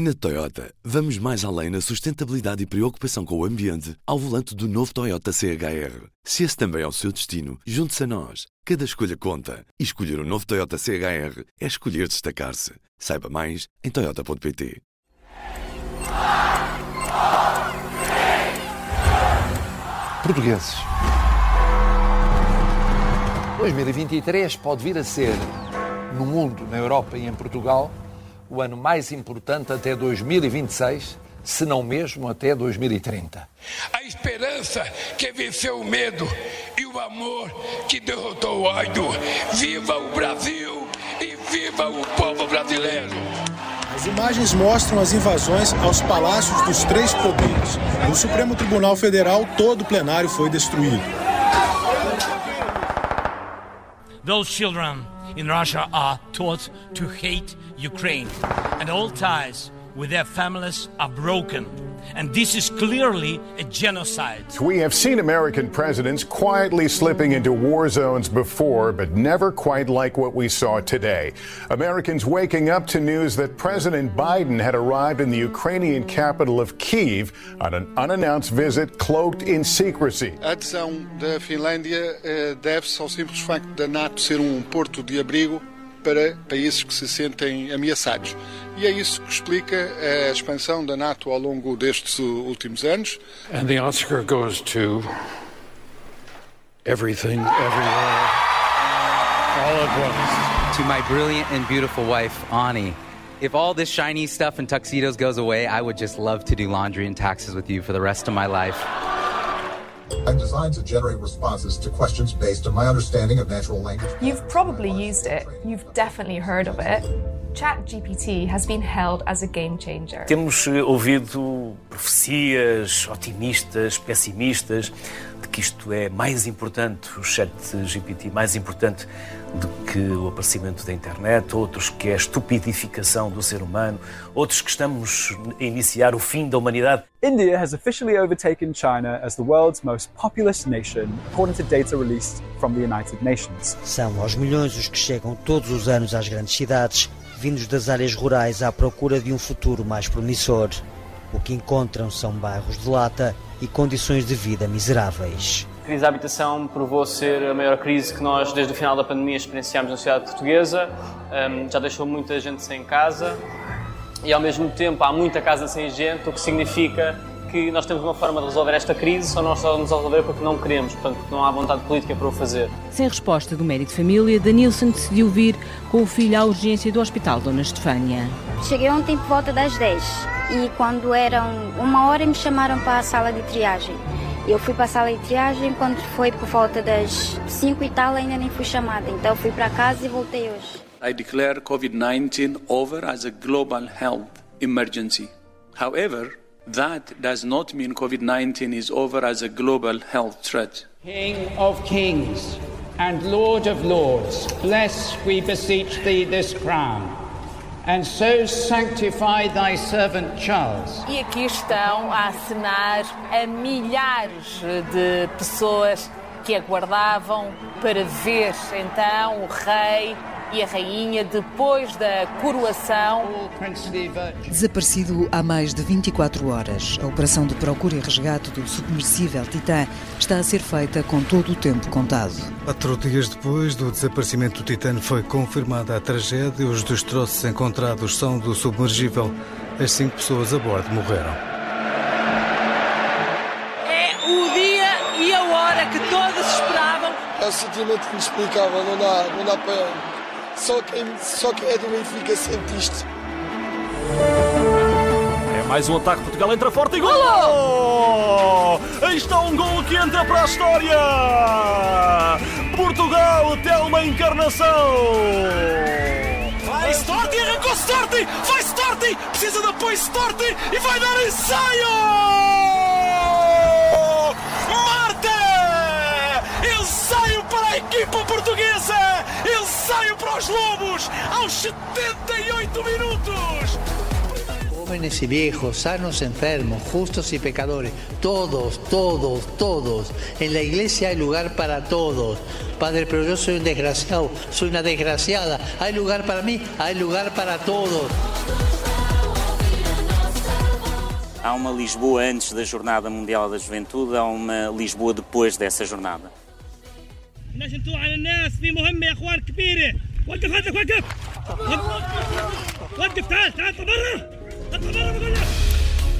Na Toyota, vamos mais além na sustentabilidade e preocupação com o ambiente ao volante do novo Toyota CHR. Se esse também é o seu destino, junte-se a nós. Cada escolha conta. E escolher o um novo Toyota CHR é escolher destacar-se. Saiba mais em Toyota.pt. Portugueses. 2023 pode vir a ser, no mundo, na Europa e em Portugal, o ano mais importante até 2026, se não mesmo até 2030. A esperança que venceu o medo e o amor que derrotou o ódio. Viva o Brasil e viva o povo brasileiro! As imagens mostram as invasões aos palácios dos três poderes. No Supremo Tribunal Federal, todo o plenário foi destruído. Those children in Russia are taught to hate Ukraine, and all ties with their families are broken. And this is clearly a genocide. We have seen American presidents quietly slipping into war zones before, but never quite like what we saw today. Americans waking up to news that President Biden had arrived in the Ukrainian capital of Kiev on an unannounced visit cloaked in secrecy. A adesão da Finlândia eh, deve-se ao simples facto da NATO ser um porto de abrigo para países que se sentem ameaçados. E é isso que explica a expansão da NATO ao longo destes últimos anos. And the Oscar goes to everything, everywhere, all at once. To my brilliant and beautiful wife, Ani. If all this shiny stuff and tuxedos goes away, I would just love to do laundry and taxes with you for the rest of my life. I'm designed to generate responses to questions based on my understanding of natural language. You've probably used it. You've definitely heard of it. ChatGPT has been hailed as a game changer. Temos ouvido profecias otimistas, pessimistas, de que isto é mais importante, o ChatGPT mais importante do que o aparecimento da internet, outros que é a estupidificação do ser humano, outros que estamos a iniciar o fim da humanidade. India has officially overtaken China as the world's most populous nation, according to data released from the United Nations. São aos milhões os que chegam todos os anos às grandes cidades, vindos das áreas rurais à procura de um futuro mais promissor. O que encontram são bairros de lata e condições de vida miseráveis. A crise da habitação provou ser a maior crise que nós, desde o final da pandemia, experienciámos na sociedade portuguesa. Um, já deixou muita gente sem casa e, ao mesmo tempo, há muita casa sem gente, o que significa que nós temos uma forma de resolver esta crise, só nós só nos resolver porque não queremos, portanto, não há vontade política para o fazer. Sem resposta do médico de família, Danilson decidiu vir com o filho à urgência do Hospital Dona Estefânia. Cheguei ontem por volta das 10 e quando eram uma hora me chamaram para a sala de triagem. Eu fui para a sala de triagem, quando foi por volta das 5 e tal ainda nem fui chamada, então fui para casa e voltei hoje. I declare COVID-19 over as a global health emergency. However, that does not mean COVID-19 is over as a global health threat. King of kings and Lord of lords, bless, we beseech thee, this crown. And so sanctify thy servant Charles. E aqui estão a acenar a milhares de pessoas que aguardavam para ver então o rei e a rainha depois da coroação. Desaparecido há mais de 24 horas, a operação de procura e resgate do submersível Titã está a ser feita com todo o tempo contado. Quatro dias depois do desaparecimento do Titã foi confirmada a tragédia. Os destroços encontrados são do submergível. As cinco pessoas a bordo morreram. É o dia e a hora que todos esperavam. É um sentimento inexplicável, não dá, não dá para só quem, só quem é do Benfica sente isto. É mais um ataque. Portugal entra forte e golo! Aí está um gol que entra para a história! Portugal, Telma Encarnação! Vai Storti, arrancou Storti! Vai Storti! Precisa de apoio Storti e vai dar ensaio! Ensaio para a equipa portuguesa! Ensaio para os Lobos aos 78 minutos! Jóvenes y viejos, sanos, enfermos, justos y pecadores, todos, todos, todos. En la iglesia hay lugar para todos. Padre, pero yo soy un desgraciado, soy una desgraciada. Hay lugar para mí, hay lugar para todos. Há uma Lisboa antes da Jornada Mundial da Juventude, há uma Lisboa depois dessa jornada.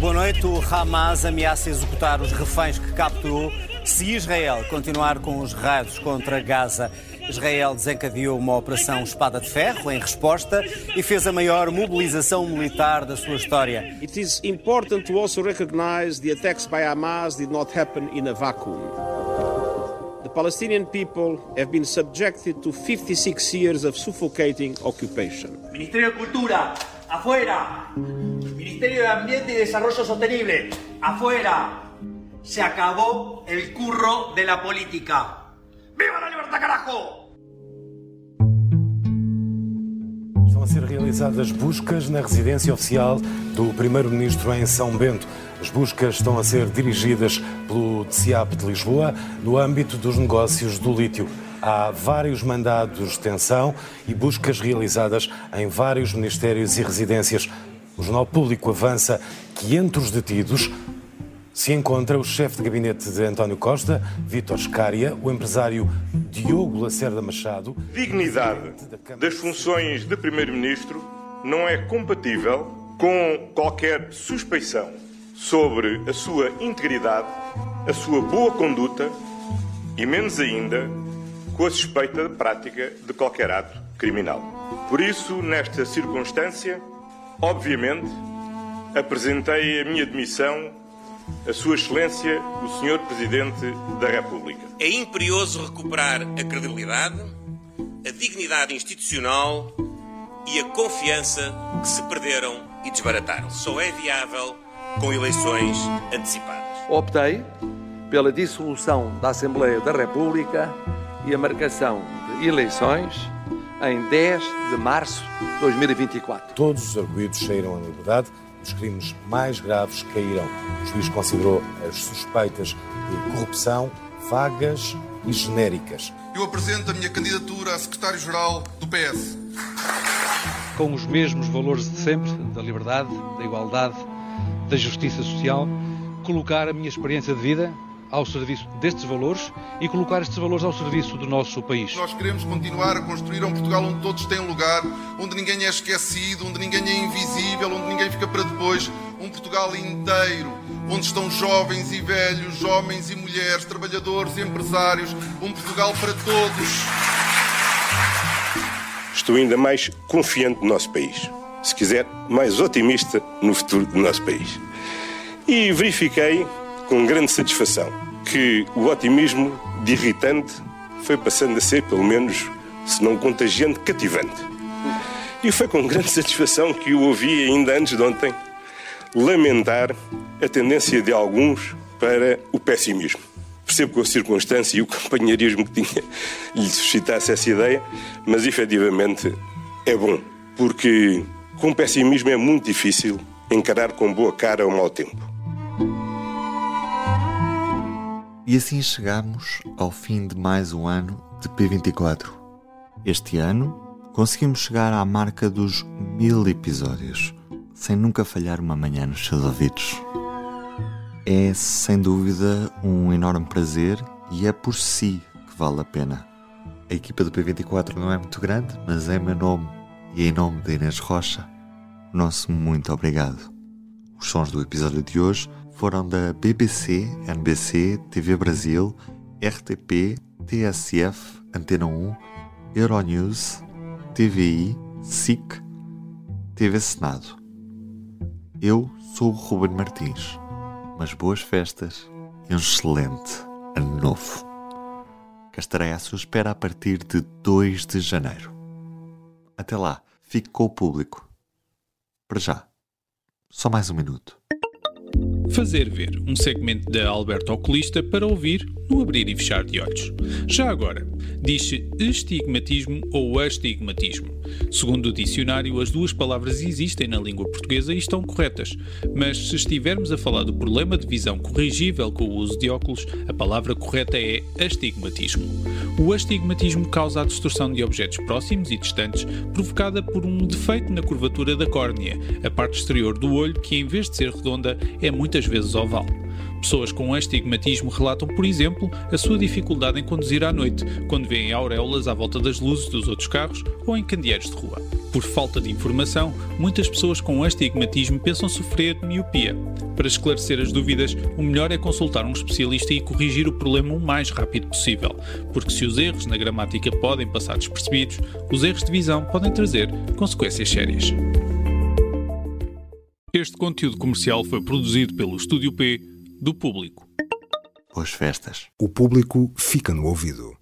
Boa noite. O Hamas ameaça executar os reféns que capturou se Israel continuar com os raios contra Gaza. Israel desencadeou uma operação Espada de Ferro em resposta e fez a maior mobilização militar da sua história. It is important to also recognize the attacks by Hamas did not happen in a vacuum. The Palestinian people have been subjected to 56 years of suffocating occupation. Ministerio de Cultura, afuera. Ministerio de Ambiente y Desarrollo Sostenible, afuera. Se acabó el curro de la política. ¡Viva la libertad, carajo! Estão a ser realizadas buscas na residência oficial do Primeiro-Ministro em São Bento. As buscas estão a ser dirigidas pelo DCIAP de Lisboa no âmbito dos negócios do lítio. Há vários mandados de detenção e buscas realizadas em vários ministérios e residências. O Jornal Público avança que entre os detidos se encontra o chefe de gabinete de António Costa, Vítor Scária, o empresário Diogo Lacerda Machado. Dignidade das funções de Primeiro-Ministro não é compatível com qualquer suspeição sobre a sua integridade, a sua boa conduta e, menos ainda, com a suspeita de prática de qualquer ato criminal. Por isso, nesta circunstância, obviamente, apresentei a minha demissão a Sua Excelência, o Sr. Presidente da República. É imperioso recuperar a credibilidade, a dignidade institucional e a confiança que se perderam e desbarataram. Só é viável com eleições antecipadas. Optei pela dissolução da Assembleia da República e a marcação de eleições em 10 de março de 2024. Todos os arguídos saíram em liberdade os crimes mais graves caíram. O juiz considerou as suspeitas de corrupção vagas e genéricas. Eu apresento a minha candidatura a secretário-geral do PS. Com os mesmos valores de sempre, da liberdade, da igualdade, da justiça social, colocar a minha experiência de vida ao serviço destes valores e colocar estes valores ao serviço do nosso país. Nós queremos continuar a construir um Portugal onde todos têm lugar, onde ninguém é esquecido, onde ninguém é invisível, onde ninguém fica para depois. Um Portugal inteiro, onde estão jovens e velhos, homens e mulheres, trabalhadores, empresários. Um Portugal para todos. Estou ainda mais confiante no nosso país. Se quiser, mais otimista no futuro do nosso país. E verifiquei com grande satisfação que o otimismo de irritante foi passando a ser, pelo menos, se não contagiante, cativante. E foi com grande satisfação que o ouvi ainda antes de ontem lamentar a tendência de alguns para o pessimismo. Percebo com a circunstância e o companheirismo que tinha lhe suscitasse essa ideia, mas efetivamente é bom, porque com pessimismo é muito difícil encarar com boa cara o mau tempo. E assim chegamos ao fim de mais um ano de P24. Este ano conseguimos chegar à marca dos mil episódios, sem nunca falhar uma manhã nos seus ouvidos. É sem dúvida um enorme prazer e é por si que vale a pena. A equipa do P24 não é muito grande, mas é meu nome e em nome de Inês Rocha, nosso muito obrigado. Os sons do episódio de hoje foram da BBC, NBC, TV Brasil, RTP, TSF, Antena 1, Euronews, TVI, SIC, TV Senado. Eu sou o Ruben Martins, mas boas festas e um excelente ano novo. Estarei à sua espera a partir de 2 de janeiro. Até lá, fique com o público. Para já, só mais um minuto. Fazer ver um segmento da Alberto Oculista para ouvir num abrir e fechar de olhos. Já agora, diz-se estigmatismo ou astigmatismo. Segundo o dicionário, as duas palavras existem na língua portuguesa e estão corretas, mas se estivermos a falar do problema de visão corrigível com o uso de óculos, a palavra correta é astigmatismo. O astigmatismo causa a distorção de objetos próximos e distantes, provocada por um defeito na curvatura da córnea, a parte exterior do olho que, em vez de ser redonda, é muitas vezes oval. Pessoas com astigmatismo relatam, por exemplo, a sua dificuldade em conduzir à noite, quando veem auréolas à volta das luzes dos outros carros ou em candeeiros de rua. Por falta de informação, muitas pessoas com astigmatismo pensam sofrer de miopia. Para esclarecer as dúvidas, o melhor é consultar um especialista e corrigir o problema o mais rápido possível, porque se os erros na gramática podem passar despercebidos, os erros de visão podem trazer consequências sérias. Este conteúdo comercial foi produzido pelo Estúdio P do público. Boas festas. O público fica no ouvido.